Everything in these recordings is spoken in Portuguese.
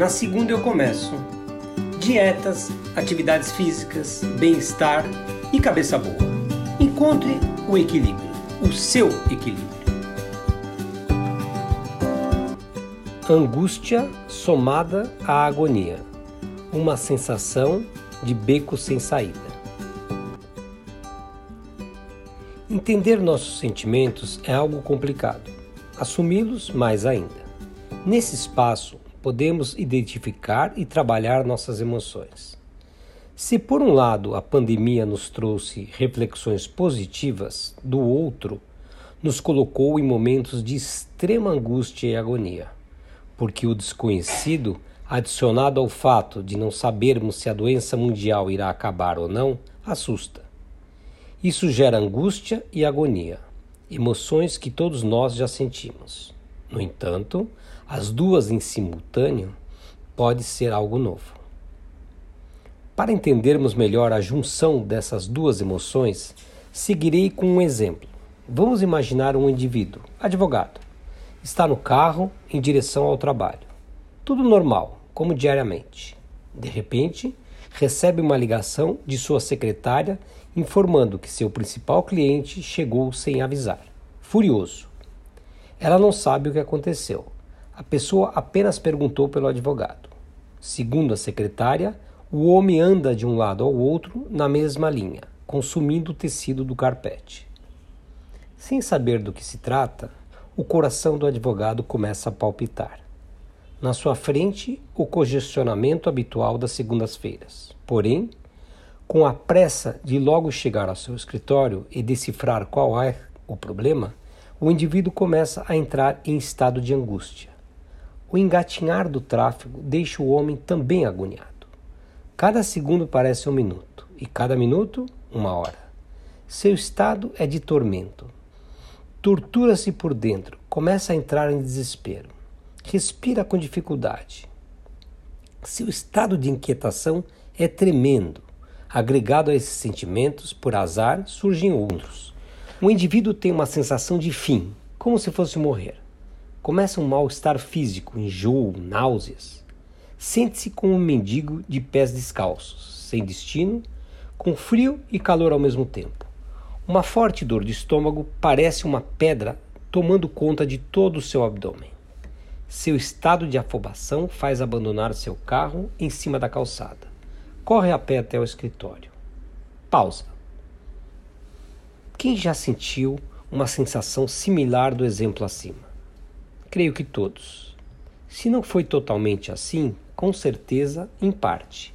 Na segunda eu começo. Dietas, atividades físicas, bem-estar e cabeça boa. Encontre o equilíbrio, o seu equilíbrio. Angústia somada à agonia. Uma sensação de beco sem saída. Entender nossos sentimentos é algo complicado. Assumi-los mais ainda. Nesse espaço, podemos identificar e trabalhar nossas emoções. Se, por um lado, a pandemia nos trouxe reflexões positivas, do outro, nos colocou em momentos de extrema angústia e agonia, porque o desconhecido, adicionado ao fato de não sabermos se a doença mundial irá acabar ou não, assusta. Isso gera angústia e agonia, emoções que todos nós já sentimos. No entanto, as duas em simultâneo pode ser algo novo. Para entendermos melhor a junção dessas duas emoções, seguirei com um exemplo. Vamos imaginar um indivíduo, advogado, está no carro em direção ao trabalho. Tudo normal, como diariamente. De repente, recebe uma ligação de sua secretária informando que seu principal cliente chegou sem avisar. Furioso. Ela não sabe o que aconteceu. A pessoa apenas perguntou pelo advogado. Segundo a secretária, o homem anda de um lado ao outro na mesma linha, consumindo o tecido do carpete. Sem saber do que se trata, o coração do advogado começa a palpitar. Na sua frente, o congestionamento habitual das segundas-feiras. Porém, com a pressa de logo chegar ao seu escritório e decifrar qual é o problema, o indivíduo começa a entrar em estado de angústia. O engatinhar do tráfego deixa o homem também agoniado. Cada segundo parece um minuto, e cada minuto, uma hora. Seu estado é de tormento. Tortura-se por dentro, começa a entrar em desespero. Respira com dificuldade. Seu estado de inquietação é tremendo. Agregado a esses sentimentos, por azar, surgem outros. O indivíduo tem uma sensação de fim, como se fosse morrer. Começa um mal-estar físico, enjoo, náuseas. Sente-se como um mendigo de pés descalços, sem destino, com frio e calor ao mesmo tempo. Uma forte dor de estômago parece uma pedra tomando conta de todo o seu abdômen. Seu estado de afobação faz abandonar seu carro em cima da calçada. Corre a pé até o escritório. Pausa. Quem já sentiu uma sensação similar do exemplo acima? Creio que todos. Se não foi totalmente assim, com certeza, em parte.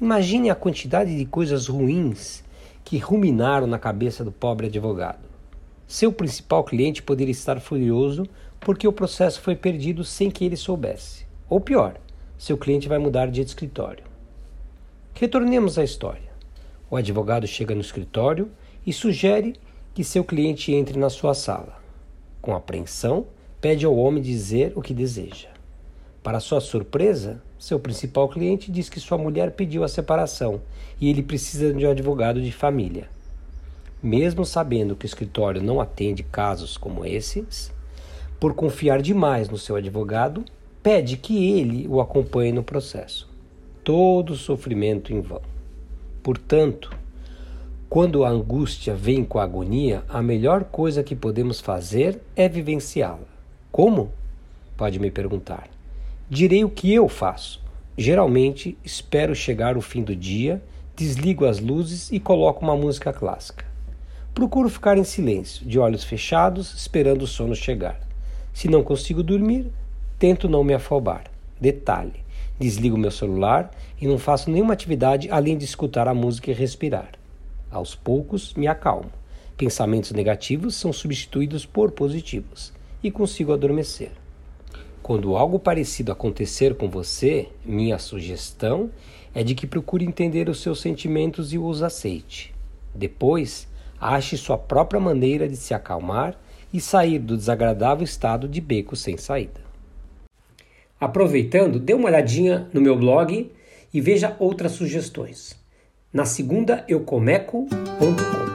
Imagine a quantidade de coisas ruins que ruminaram na cabeça do pobre advogado. Seu principal cliente poderia estar furioso porque o processo foi perdido sem que ele soubesse. Ou pior, seu cliente vai mudar de escritório. Retornemos à história. O advogado chega no escritório e sugere que seu cliente entre na sua sala. Com apreensão, pede ao homem dizer o que deseja. Para sua surpresa, seu principal cliente diz que sua mulher pediu a separação e ele precisa de um advogado de família. Mesmo sabendo que o escritório não atende casos como esses, por confiar demais no seu advogado, pede que ele o acompanhe no processo. Todo sofrimento em vão. Portanto, quando a angústia vem com a agonia, a melhor coisa que podemos fazer é vivenciá-la. Como? Pode me perguntar. Direi o que eu faço. Geralmente, espero chegar o fim do dia, desligo as luzes e coloco uma música clássica. Procuro ficar em silêncio, de olhos fechados, esperando o sono chegar. Se não consigo dormir, tento não me afobar. Detalhe: desligo meu celular e não faço nenhuma atividade além de escutar a música e respirar. Aos poucos, me acalmo. Pensamentos negativos são substituídos por positivos e consigo adormecer. Quando algo parecido acontecer com você, minha sugestão é de que procure entender os seus sentimentos e os aceite. Depois, ache sua própria maneira de se acalmar e sair do desagradável estado de beco sem saída. Aproveitando, dê uma olhadinha no meu blog e veja outras sugestões na segunda eucomeco.com.